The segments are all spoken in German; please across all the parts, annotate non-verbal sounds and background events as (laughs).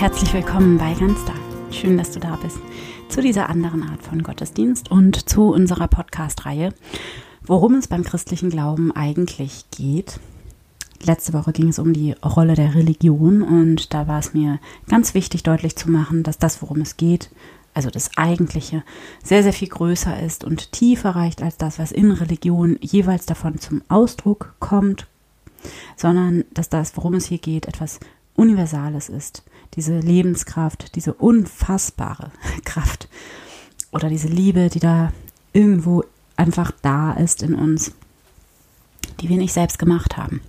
herzlich willkommen bei Ganz da. Schön, dass du da bist zu dieser anderen Art von Gottesdienst und zu unserer Podcast-Reihe, worum es beim christlichen Glauben eigentlich geht. Letzte Woche ging es um die Rolle der Religion und da war es mir ganz wichtig, deutlich zu machen, dass das, worum es geht, also das Eigentliche, sehr, sehr viel größer ist und tiefer reicht als das, was in Religion jeweils davon zum Ausdruck kommt, sondern dass das, worum es hier geht, etwas Universales ist. Diese Lebenskraft, diese unfassbare (laughs) Kraft oder diese Liebe, die da irgendwo einfach da ist in uns, die wir nicht selbst gemacht haben.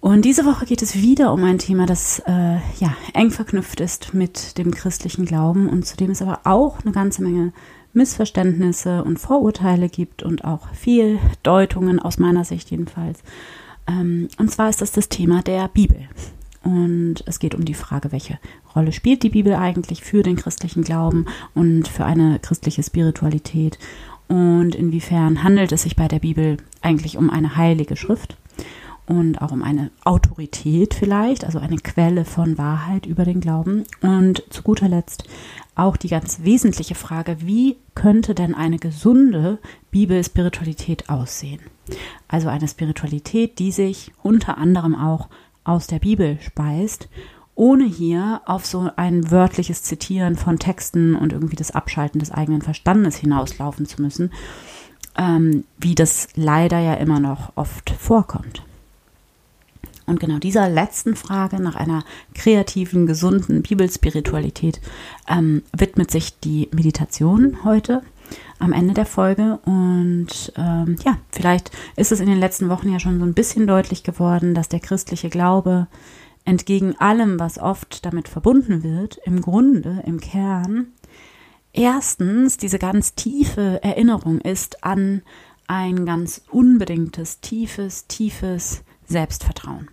Und diese Woche geht es wieder um ein Thema, das äh, ja eng verknüpft ist mit dem christlichen Glauben und zu dem es aber auch eine ganze Menge Missverständnisse und Vorurteile gibt und auch viel Deutungen aus meiner Sicht jedenfalls. Ähm, und zwar ist das das Thema der Bibel. Und es geht um die Frage, welche Rolle spielt die Bibel eigentlich für den christlichen Glauben und für eine christliche Spiritualität und inwiefern handelt es sich bei der Bibel eigentlich um eine heilige Schrift und auch um eine Autorität vielleicht, also eine Quelle von Wahrheit über den Glauben. Und zu guter Letzt auch die ganz wesentliche Frage, wie könnte denn eine gesunde Bibelspiritualität aussehen? Also eine Spiritualität, die sich unter anderem auch aus der Bibel speist, ohne hier auf so ein wörtliches Zitieren von Texten und irgendwie das Abschalten des eigenen Verstandes hinauslaufen zu müssen, ähm, wie das leider ja immer noch oft vorkommt. Und genau dieser letzten Frage nach einer kreativen, gesunden Bibelspiritualität ähm, widmet sich die Meditation heute am Ende der Folge. Und ähm, ja, vielleicht ist es in den letzten Wochen ja schon so ein bisschen deutlich geworden, dass der christliche Glaube entgegen allem, was oft damit verbunden wird, im Grunde, im Kern, erstens diese ganz tiefe Erinnerung ist an ein ganz unbedingtes, tiefes, tiefes Selbstvertrauen.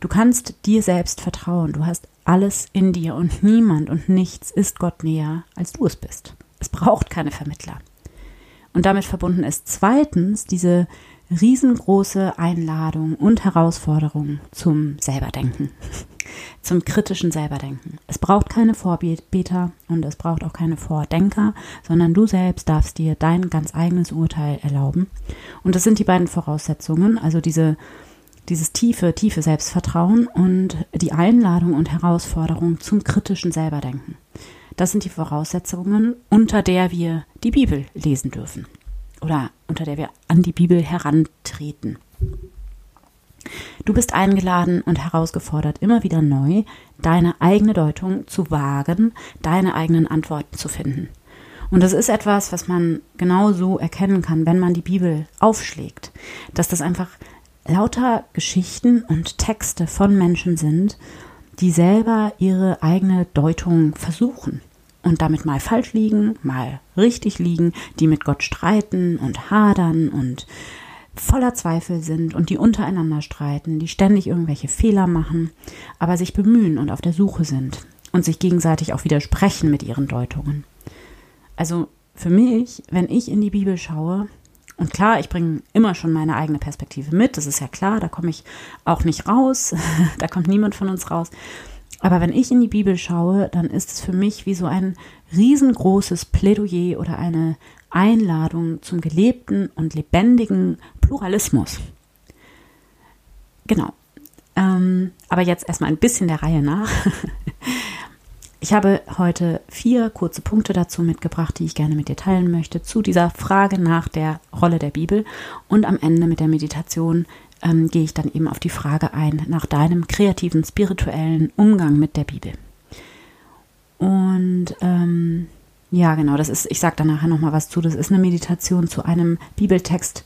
Du kannst dir selbst vertrauen. Du hast alles in dir und niemand und nichts ist Gott näher, als du es bist. Es braucht keine Vermittler. Und damit verbunden ist zweitens diese riesengroße Einladung und Herausforderung zum Selberdenken, (laughs) zum kritischen Selberdenken. Es braucht keine Vorbeter und es braucht auch keine Vordenker, sondern du selbst darfst dir dein ganz eigenes Urteil erlauben. Und das sind die beiden Voraussetzungen, also diese dieses tiefe, tiefe Selbstvertrauen und die Einladung und Herausforderung zum kritischen Selberdenken. Das sind die Voraussetzungen, unter der wir die Bibel lesen dürfen oder unter der wir an die Bibel herantreten. Du bist eingeladen und herausgefordert, immer wieder neu deine eigene Deutung zu wagen, deine eigenen Antworten zu finden. Und das ist etwas, was man genau so erkennen kann, wenn man die Bibel aufschlägt, dass das einfach lauter Geschichten und Texte von Menschen sind, die selber ihre eigene Deutung versuchen und damit mal falsch liegen, mal richtig liegen, die mit Gott streiten und hadern und voller Zweifel sind und die untereinander streiten, die ständig irgendwelche Fehler machen, aber sich bemühen und auf der Suche sind und sich gegenseitig auch widersprechen mit ihren Deutungen. Also für mich, wenn ich in die Bibel schaue, und klar, ich bringe immer schon meine eigene Perspektive mit, das ist ja klar, da komme ich auch nicht raus, (laughs) da kommt niemand von uns raus. Aber wenn ich in die Bibel schaue, dann ist es für mich wie so ein riesengroßes Plädoyer oder eine Einladung zum gelebten und lebendigen Pluralismus. Genau. Ähm, aber jetzt erstmal ein bisschen der Reihe nach. (laughs) Ich habe heute vier kurze Punkte dazu mitgebracht, die ich gerne mit dir teilen möchte, zu dieser Frage nach der Rolle der Bibel. Und am Ende mit der Meditation ähm, gehe ich dann eben auf die Frage ein nach deinem kreativen, spirituellen Umgang mit der Bibel. Und ähm, ja, genau, das ist, ich sage da nachher nochmal was zu, das ist eine Meditation zu einem Bibeltext,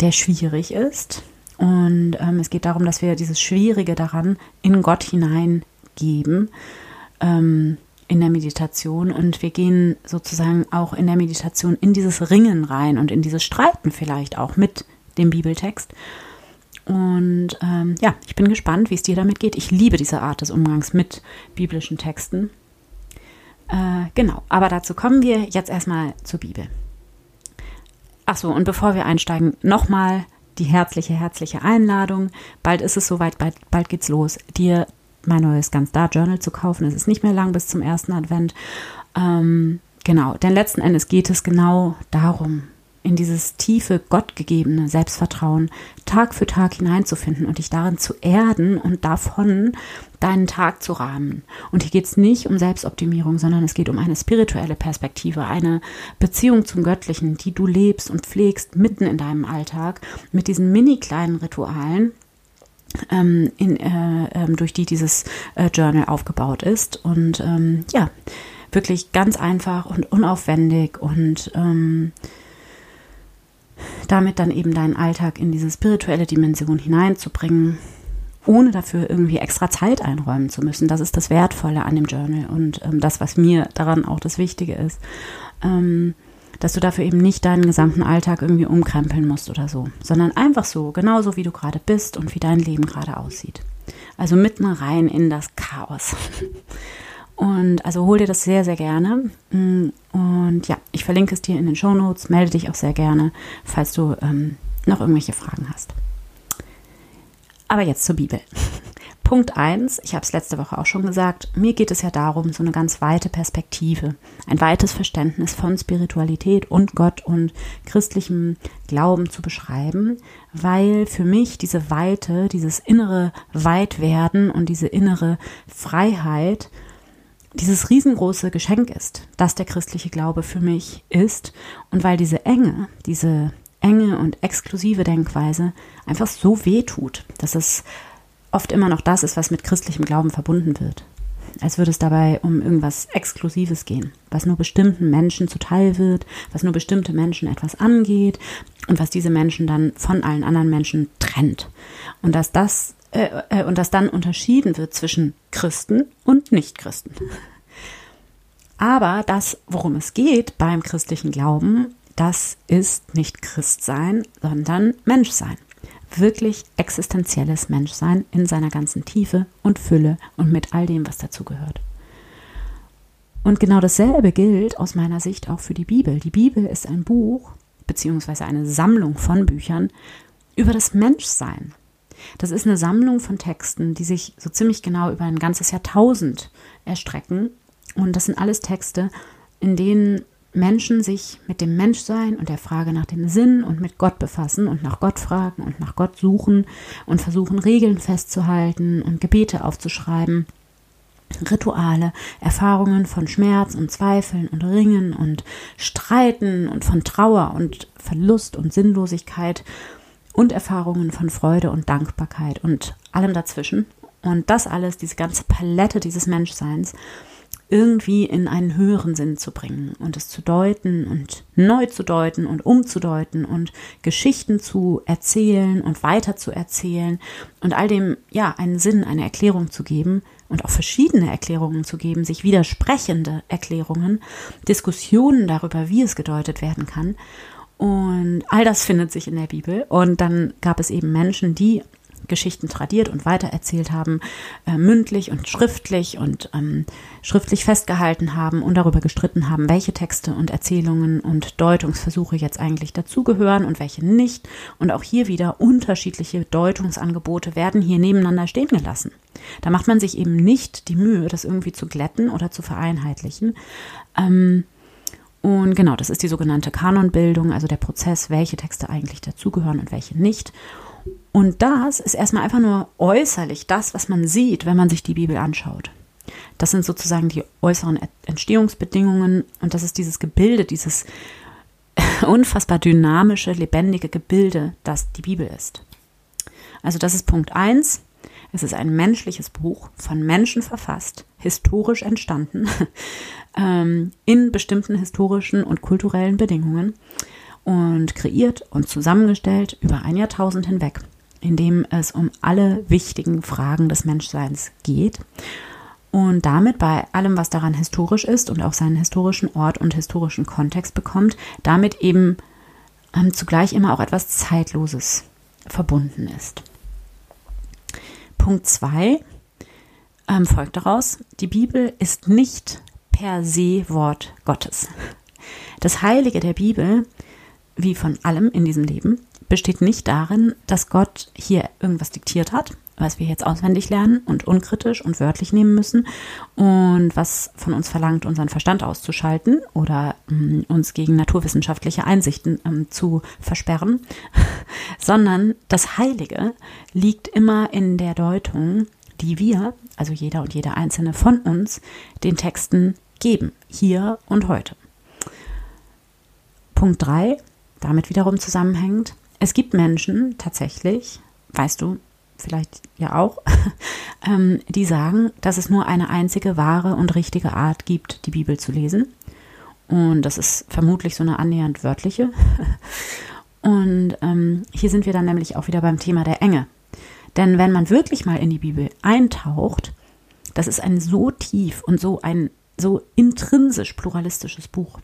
der schwierig ist. Und ähm, es geht darum, dass wir dieses Schwierige daran in Gott hineingeben ähm, in der Meditation und wir gehen sozusagen auch in der Meditation in dieses Ringen rein und in dieses Streiten vielleicht auch mit dem Bibeltext. Und ähm, ja, ich bin gespannt, wie es dir damit geht. Ich liebe diese Art des Umgangs mit biblischen Texten. Äh, genau, aber dazu kommen wir jetzt erstmal zur Bibel. Achso, und bevor wir einsteigen, nochmal die herzliche, herzliche Einladung. Bald ist es soweit, bald, bald geht's los, dir mein neues Ganz Da Journal zu kaufen. Es ist nicht mehr lang bis zum ersten Advent. Ähm, genau, denn letzten Endes geht es genau darum, in dieses tiefe, gottgegebene Selbstvertrauen Tag für Tag hineinzufinden und dich darin zu erden und davon deinen Tag zu rahmen. Und hier geht es nicht um Selbstoptimierung, sondern es geht um eine spirituelle Perspektive, eine Beziehung zum Göttlichen, die du lebst und pflegst mitten in deinem Alltag mit diesen mini kleinen Ritualen, ähm, in, äh, ähm, durch die dieses äh, Journal aufgebaut ist. Und ähm, ja, wirklich ganz einfach und unaufwendig und ähm, damit dann eben deinen Alltag in diese spirituelle Dimension hineinzubringen, ohne dafür irgendwie extra Zeit einräumen zu müssen. Das ist das Wertvolle an dem Journal und ähm, das, was mir daran auch das Wichtige ist. Ähm, dass du dafür eben nicht deinen gesamten Alltag irgendwie umkrempeln musst oder so, sondern einfach so, genauso wie du gerade bist und wie dein Leben gerade aussieht. Also mitten rein in das Chaos. Und also hol dir das sehr, sehr gerne. Mm, und ja, ich verlinke es dir in den Show Notes. Melde dich auch sehr gerne, falls du ähm, noch irgendwelche Fragen hast. Aber jetzt zur Bibel. (laughs) Punkt 1, ich habe es letzte Woche auch schon gesagt, mir geht es ja darum, so eine ganz weite Perspektive, ein weites Verständnis von Spiritualität und Gott und christlichem Glauben zu beschreiben, weil für mich diese Weite, dieses innere Weitwerden und diese innere Freiheit dieses riesengroße Geschenk ist, das der christliche Glaube für mich ist und weil diese Enge, diese enge und exklusive Denkweise einfach so weh tut, dass es oft immer noch das ist, was mit christlichem Glauben verbunden wird. Als würde es dabei um irgendwas Exklusives gehen, was nur bestimmten Menschen zuteil wird, was nur bestimmte Menschen etwas angeht und was diese Menschen dann von allen anderen Menschen trennt. Und dass das äh, äh, und dass dann unterschieden wird zwischen Christen und Nichtchristen. Aber das, worum es geht beim christlichen Glauben, das ist nicht Christsein, sondern Menschsein. Wirklich existenzielles Menschsein in seiner ganzen Tiefe und Fülle und mit all dem, was dazugehört. Und genau dasselbe gilt aus meiner Sicht auch für die Bibel. Die Bibel ist ein Buch beziehungsweise eine Sammlung von Büchern über das Menschsein. Das ist eine Sammlung von Texten, die sich so ziemlich genau über ein ganzes Jahrtausend erstrecken. Und das sind alles Texte, in denen Menschen sich mit dem Menschsein und der Frage nach dem Sinn und mit Gott befassen und nach Gott fragen und nach Gott suchen und versuchen Regeln festzuhalten und Gebete aufzuschreiben. Rituale, Erfahrungen von Schmerz und Zweifeln und Ringen und Streiten und von Trauer und Verlust und Sinnlosigkeit und Erfahrungen von Freude und Dankbarkeit und allem dazwischen. Und das alles, diese ganze Palette dieses Menschseins, irgendwie in einen höheren Sinn zu bringen und es zu deuten und neu zu deuten und umzudeuten und Geschichten zu erzählen und weiter zu erzählen und all dem, ja, einen Sinn, eine Erklärung zu geben und auch verschiedene Erklärungen zu geben, sich widersprechende Erklärungen, Diskussionen darüber, wie es gedeutet werden kann und all das findet sich in der Bibel. Und dann gab es eben Menschen, die Geschichten tradiert und weitererzählt haben, äh, mündlich und schriftlich und ähm, schriftlich festgehalten haben und darüber gestritten haben, welche Texte und Erzählungen und Deutungsversuche jetzt eigentlich dazugehören und welche nicht. Und auch hier wieder unterschiedliche Deutungsangebote werden hier nebeneinander stehen gelassen. Da macht man sich eben nicht die Mühe, das irgendwie zu glätten oder zu vereinheitlichen. Ähm, und genau, das ist die sogenannte Kanonbildung, also der Prozess, welche Texte eigentlich dazugehören und welche nicht. Und das ist erstmal einfach nur äußerlich das, was man sieht, wenn man sich die Bibel anschaut. Das sind sozusagen die äußeren Entstehungsbedingungen und das ist dieses Gebilde, dieses (laughs) unfassbar dynamische, lebendige Gebilde, das die Bibel ist. Also das ist Punkt 1. Es ist ein menschliches Buch, von Menschen verfasst, historisch entstanden, (laughs) ähm, in bestimmten historischen und kulturellen Bedingungen und kreiert und zusammengestellt über ein Jahrtausend hinweg, in dem es um alle wichtigen Fragen des Menschseins geht und damit bei allem, was daran historisch ist und auch seinen historischen Ort und historischen Kontext bekommt, damit eben ähm, zugleich immer auch etwas Zeitloses verbunden ist. Punkt 2 ähm, folgt daraus, die Bibel ist nicht per se Wort Gottes. Das Heilige der Bibel, wie von allem in diesem Leben, besteht nicht darin, dass Gott hier irgendwas diktiert hat was wir jetzt auswendig lernen und unkritisch und wörtlich nehmen müssen und was von uns verlangt, unseren Verstand auszuschalten oder ähm, uns gegen naturwissenschaftliche Einsichten ähm, zu versperren, (laughs) sondern das Heilige liegt immer in der Deutung, die wir, also jeder und jede einzelne von uns, den Texten geben, hier und heute. Punkt 3, damit wiederum zusammenhängt, es gibt Menschen tatsächlich, weißt du, vielleicht ja auch, (laughs) ähm, die sagen, dass es nur eine einzige wahre und richtige Art gibt, die Bibel zu lesen. Und das ist vermutlich so eine annähernd wörtliche. (laughs) Und ähm, hier sind wir dann nämlich auch wieder beim Thema der Enge. Denn wenn man wirklich mal in die Bibel eintaucht, das ist ein so tief und so ein so intrinsisch pluralistisches Buch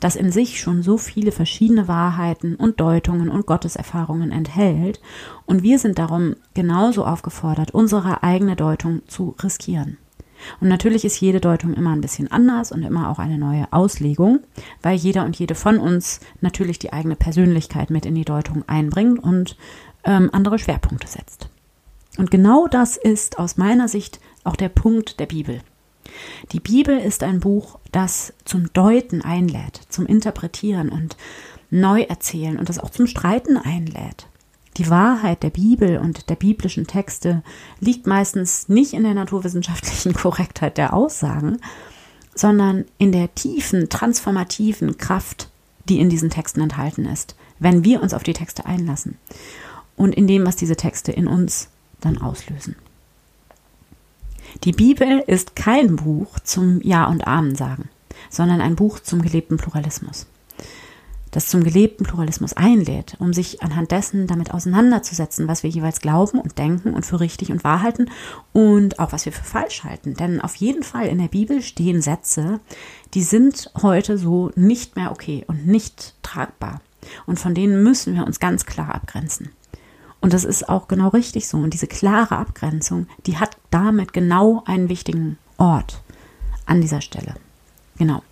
das in sich schon so viele verschiedene Wahrheiten und Deutungen und Gotteserfahrungen enthält, und wir sind darum genauso aufgefordert, unsere eigene Deutung zu riskieren. Und natürlich ist jede Deutung immer ein bisschen anders und immer auch eine neue Auslegung, weil jeder und jede von uns natürlich die eigene Persönlichkeit mit in die Deutung einbringt und ähm, andere Schwerpunkte setzt. Und genau das ist aus meiner Sicht auch der Punkt der Bibel. Die Bibel ist ein Buch, das zum Deuten einlädt, zum Interpretieren und Neuerzählen und das auch zum Streiten einlädt. Die Wahrheit der Bibel und der biblischen Texte liegt meistens nicht in der naturwissenschaftlichen (laughs) Korrektheit der Aussagen, sondern in der tiefen, transformativen Kraft, die in diesen Texten enthalten ist, wenn wir uns auf die Texte einlassen und in dem, was diese Texte in uns dann auslösen. Die Bibel ist kein Buch zum Ja und Amen sagen, sondern ein Buch zum gelebten Pluralismus. Das zum gelebten Pluralismus einlädt, um sich anhand dessen damit auseinanderzusetzen, was wir jeweils glauben und denken und für richtig und wahr halten und auch was wir für falsch halten. Denn auf jeden Fall in der Bibel stehen Sätze, die sind heute so nicht mehr okay und nicht tragbar. Und von denen müssen wir uns ganz klar abgrenzen. Und das ist auch genau richtig so. Und diese klare Abgrenzung, die hat damit genau einen wichtigen Ort an dieser Stelle. Genau.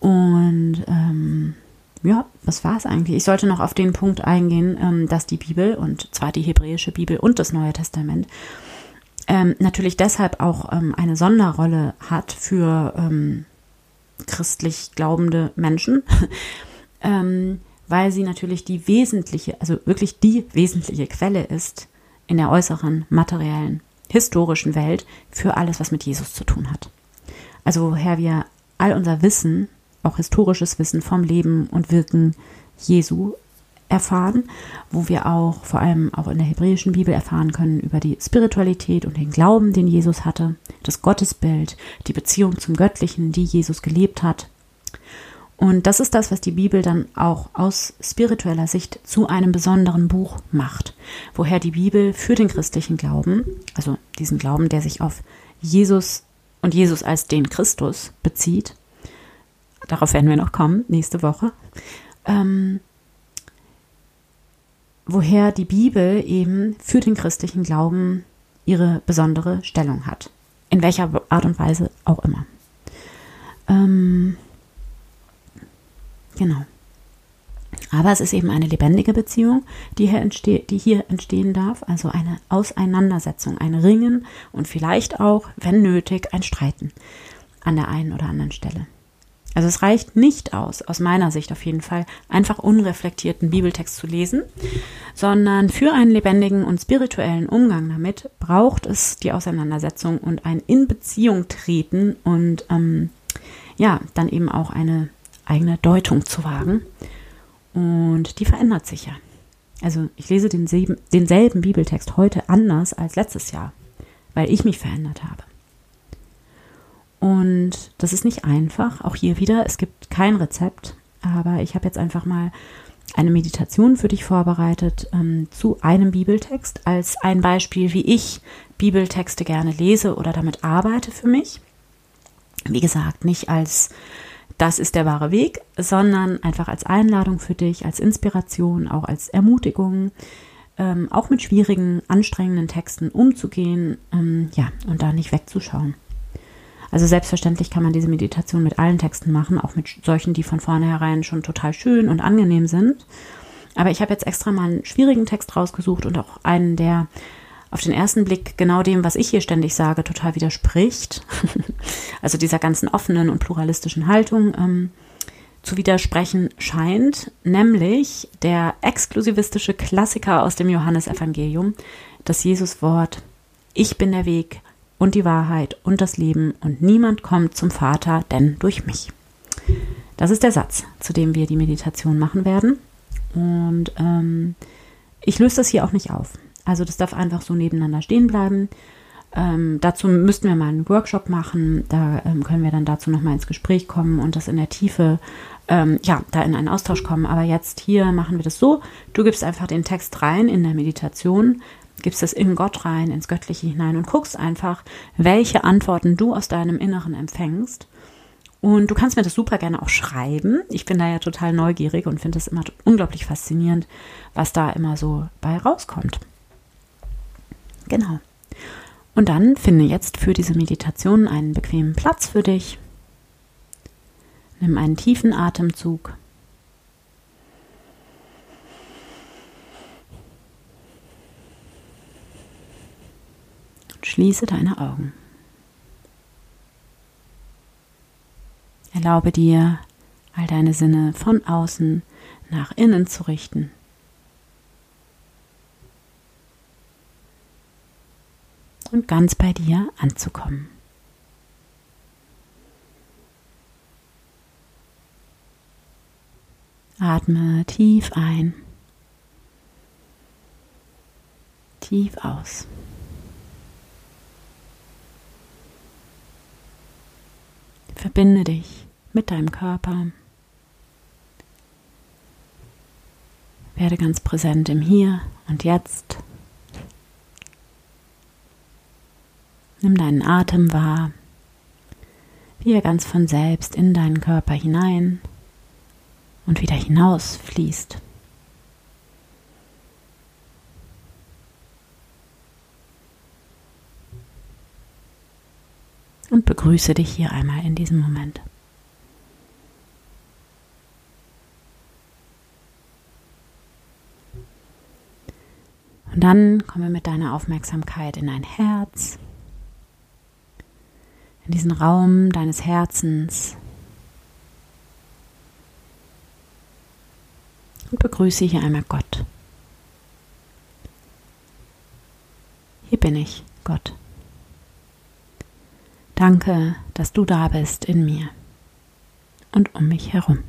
Und ähm, ja, was war es eigentlich? Ich sollte noch auf den Punkt eingehen, ähm, dass die Bibel, und zwar die hebräische Bibel und das Neue Testament, ähm, natürlich deshalb auch ähm, eine Sonderrolle hat für ähm, christlich glaubende Menschen. (laughs) weil sie natürlich die wesentliche, also wirklich die wesentliche Quelle ist in der äußeren, materiellen, historischen Welt für alles, was mit Jesus zu tun hat. Also woher wir all unser Wissen, auch historisches Wissen vom Leben und Wirken Jesu erfahren, wo wir auch vor allem auch in der hebräischen Bibel erfahren können über die Spiritualität und den Glauben, den Jesus hatte, das Gottesbild, die Beziehung zum Göttlichen, die Jesus gelebt hat und das ist das, was die Bibel dann auch aus spiritueller Sicht zu einem besonderen Buch macht, woher die Bibel für den christlichen Glauben, also diesen Glauben, der sich auf Jesus und Jesus als den Christus bezieht, darauf werden wir noch kommen, nächste Woche, ähm, woher die Bibel eben für den christlichen Glauben ihre besondere Stellung hat. In welcher Art und Weise auch immer. Ähm, Genau. Aber es ist eben eine lebendige Beziehung, die hier, entste die hier entstehen darf, also eine Auseinandersetzung, ein Ringen und vielleicht auch, wenn nötig, ein Streiten an der einen oder anderen Stelle. Also es reicht nicht aus, aus meiner Sicht auf jeden Fall, einfach unreflektierten Bibeltext zu lesen, sondern für einen lebendigen und spirituellen Umgang damit braucht es die Auseinandersetzung und ein in Beziehung treten und ähm, ja, dann eben auch eine eigene Deutung zu wagen. Und die verändert sich ja. Also ich lese denselben, denselben Bibeltext heute anders als letztes Jahr, weil ich mich verändert habe. Und das ist nicht einfach. Auch hier wieder, es gibt kein Rezept, aber ich habe jetzt einfach mal eine Meditation für dich vorbereitet ähm, zu einem Bibeltext als ein Beispiel, wie ich Bibeltexte gerne lese oder damit arbeite für mich. Wie gesagt, nicht als das ist der wahre Weg, sondern einfach als Einladung für dich, als Inspiration, auch als Ermutigung, ähm, auch mit schwierigen, anstrengenden Texten umzugehen, ähm, ja, und da nicht wegzuschauen. Also selbstverständlich kann man diese Meditation mit allen Texten machen, auch mit solchen, die von vornherein schon total schön und angenehm sind. Aber ich habe jetzt extra mal einen schwierigen Text rausgesucht und auch einen, der auf den ersten Blick genau dem, was ich hier ständig sage, total widerspricht. (laughs) also dieser ganzen offenen und pluralistischen Haltung ähm, zu widersprechen scheint, nämlich der exklusivistische Klassiker aus dem Johannesevangelium, das Jesuswort, ich bin der Weg und die Wahrheit und das Leben und niemand kommt zum Vater, denn durch mich. Das ist der Satz, zu dem wir die Meditation machen werden. Und ähm, ich löse das hier auch nicht auf. Also das darf einfach so nebeneinander stehen bleiben. Ähm, dazu müssten wir mal einen Workshop machen. Da ähm, können wir dann dazu nochmal ins Gespräch kommen und das in der Tiefe, ähm, ja, da in einen Austausch kommen. Aber jetzt hier machen wir das so. Du gibst einfach den Text rein in der Meditation, gibst es in Gott rein, ins Göttliche hinein und guckst einfach, welche Antworten du aus deinem Inneren empfängst. Und du kannst mir das super gerne auch schreiben. Ich bin da ja total neugierig und finde es immer unglaublich faszinierend, was da immer so bei rauskommt. Genau. Und dann finde jetzt für diese Meditation einen bequemen Platz für dich. Nimm einen tiefen Atemzug. Und schließe deine Augen. Erlaube dir, all deine Sinne von außen nach innen zu richten. Und ganz bei dir anzukommen. Atme tief ein, tief aus. Verbinde dich mit deinem Körper. Werde ganz präsent im Hier und Jetzt. Nimm deinen Atem wahr, wie er ganz von selbst in deinen Körper hinein und wieder hinaus fließt. und begrüße dich hier einmal in diesem Moment. Und dann komme mit deiner Aufmerksamkeit in dein Herz, in diesen Raum deines Herzens und begrüße hier einmal Gott. Hier bin ich, Gott. Danke, dass du da bist in mir und um mich herum.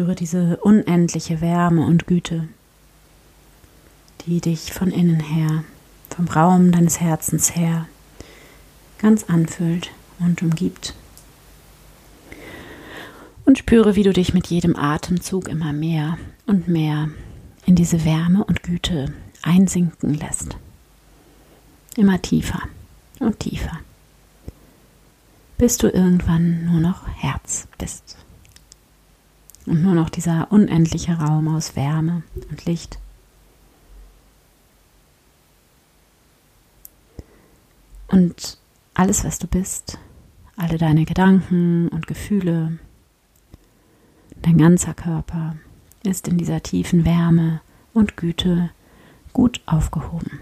Spüre diese unendliche Wärme und Güte, die dich von innen her, vom Raum deines Herzens her, ganz anfüllt und umgibt. Und spüre, wie du dich mit jedem Atemzug immer mehr und mehr in diese Wärme und Güte einsinken lässt. Immer tiefer und tiefer, bis du irgendwann nur noch Herz bist und nur noch dieser unendliche Raum aus Wärme und Licht. Und alles, was du bist, alle deine Gedanken und Gefühle, dein ganzer Körper ist in dieser tiefen Wärme und Güte gut aufgehoben.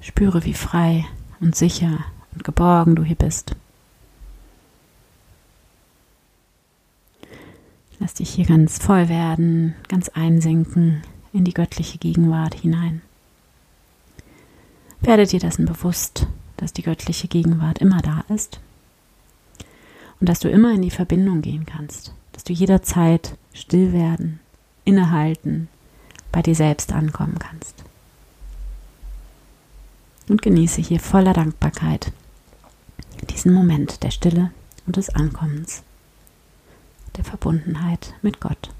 Spüre, wie frei und sicher und geborgen du hier bist. Lass dich hier ganz voll werden, ganz einsinken in die göttliche Gegenwart hinein. Werde dir dessen bewusst, dass die göttliche Gegenwart immer da ist und dass du immer in die Verbindung gehen kannst, dass du jederzeit still werden, innehalten, bei dir selbst ankommen kannst. Und genieße hier voller Dankbarkeit diesen Moment der Stille und des Ankommens, der Verbundenheit mit Gott.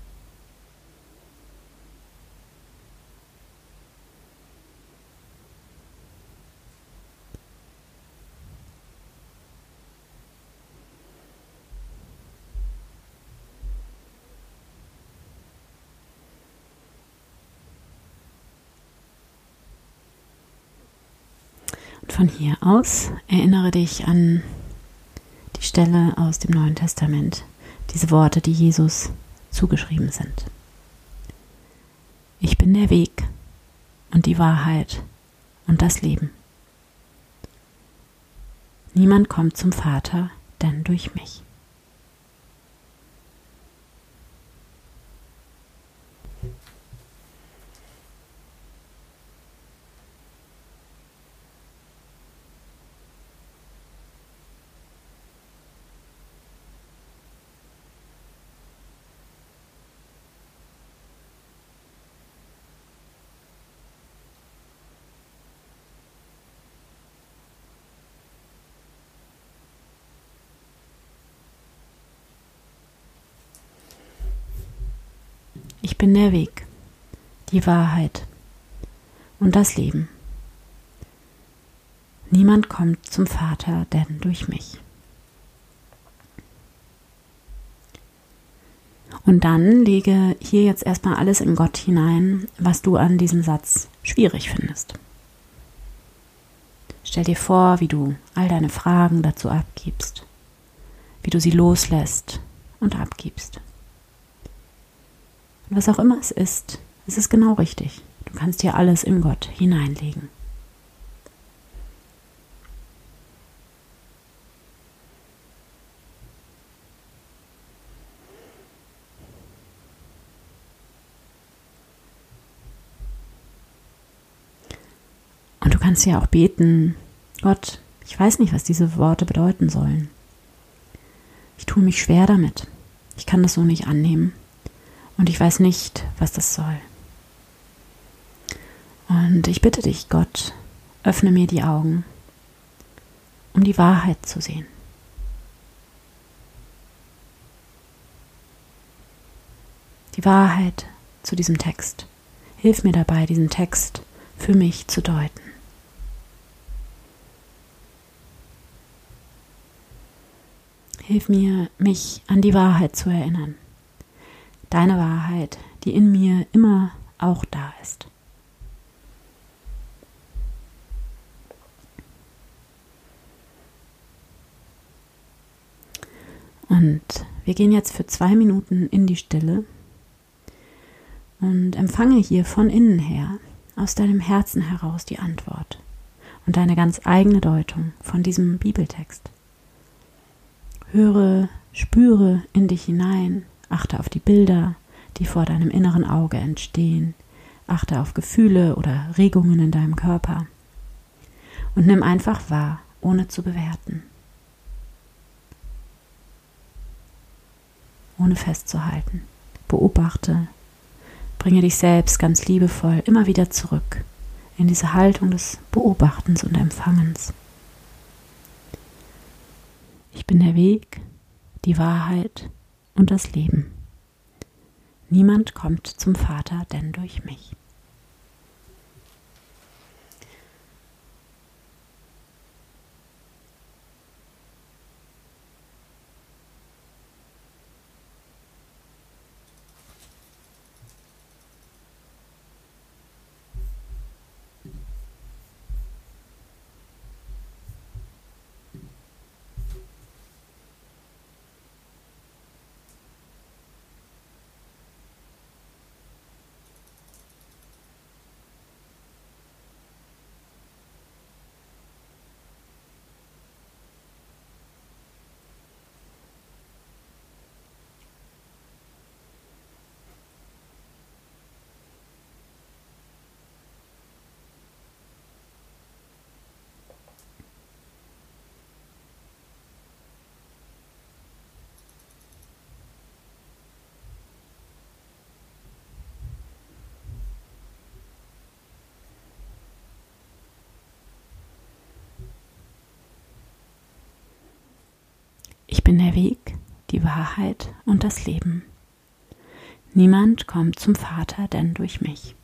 Von hier aus erinnere dich an die Stelle aus dem Neuen Testament, diese Worte, die Jesus zugeschrieben sind. Ich bin der Weg und die Wahrheit und das Leben. Niemand kommt zum Vater, denn durch mich. Bin der Weg, die Wahrheit und das Leben. Niemand kommt zum Vater, denn durch mich. Und dann lege hier jetzt erstmal alles in Gott hinein, was du an diesem Satz schwierig findest. Stell dir vor, wie du all deine Fragen dazu abgibst, wie du sie loslässt und abgibst. Und was auch immer es ist, es ist genau richtig. Du kannst hier alles in Gott hineinlegen. Und du kannst ja auch beten, Gott, ich weiß nicht, was diese Worte bedeuten sollen. Ich tue mich schwer damit. Ich kann das so nicht annehmen. Und ich weiß nicht, was das soll. Und ich bitte dich, Gott, öffne mir die Augen, um die Wahrheit zu sehen. Die Wahrheit zu diesem Text. Hilf mir dabei, diesen Text für mich zu deuten. Hilf mir, mich an die Wahrheit zu erinnern deine Wahrheit, die in mir immer auch da ist. Und wir gehen jetzt für zwei Minuten in die Stille und empfange hier von innen her, aus deinem Herzen heraus die Antwort und deine ganz eigene Deutung von diesem Bibeltext. Höre, spüre in dich hinein Achte auf die Bilder, die vor deinem inneren Auge entstehen. Achte auf Gefühle oder Regungen in deinem Körper. Und nimm einfach wahr, ohne zu bewerten. Ohne festzuhalten. Beobachte. Bringe dich selbst ganz liebevoll immer wieder zurück in diese Haltung des Beobachtens und Empfangens. Ich bin der Weg, die Wahrheit und das Leben. Niemand kommt zum Vater denn durch mich. Ich bin der Weg, die Wahrheit und das Leben. Niemand kommt zum Vater denn durch mich.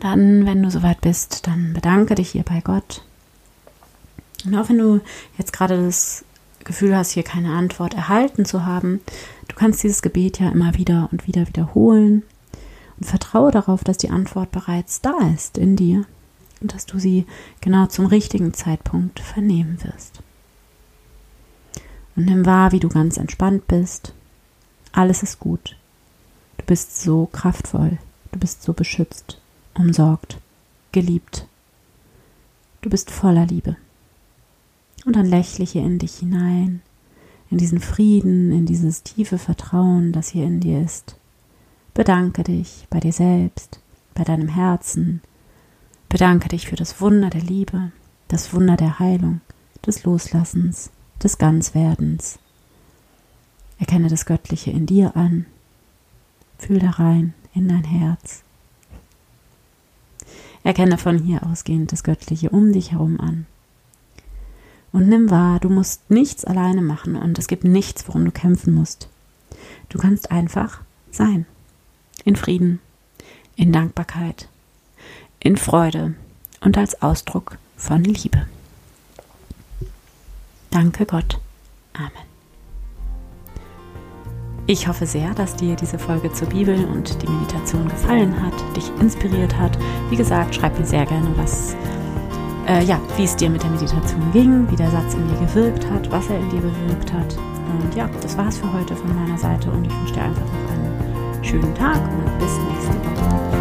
Dann, wenn du soweit bist, dann bedanke dich hier bei Gott. Und auch wenn du jetzt gerade das Gefühl hast, hier keine Antwort erhalten zu haben, du kannst dieses Gebet ja immer wieder und wieder wiederholen und vertraue darauf, dass die Antwort bereits da ist in dir und dass du sie genau zum richtigen Zeitpunkt vernehmen wirst. Und nimm wahr, wie du ganz entspannt bist. Alles ist gut. Du bist so kraftvoll. Du bist so beschützt, umsorgt, geliebt. Du bist voller Liebe. Und dann lächle hier in dich hinein, in diesen Frieden, in dieses tiefe Vertrauen, das hier in dir ist. Bedanke dich bei dir selbst, bei deinem Herzen. Bedanke dich für das Wunder der Liebe, das Wunder der Heilung, des Loslassens, des Ganzwerdens. Erkenne das Göttliche in dir an. Fühl da rein in dein Herz. Erkenne von hier ausgehend das Göttliche um dich herum an. Und nimm wahr, du musst nichts alleine machen und es gibt nichts, worum du kämpfen musst. Du kannst einfach sein. In Frieden, in Dankbarkeit, in Freude und als Ausdruck von Liebe. Danke Gott. Amen. Ich hoffe sehr, dass dir diese Folge zur Bibel und die Meditation gefallen hat, dich inspiriert hat. Wie gesagt, schreib mir sehr gerne, was, äh, ja, wie es dir mit der Meditation ging, wie der Satz in dir gewirkt hat, was er in dir bewirkt hat. Und ja, das war es für heute von meiner Seite und ich wünsche dir einfach noch einen schönen Tag und bis nächste Woche.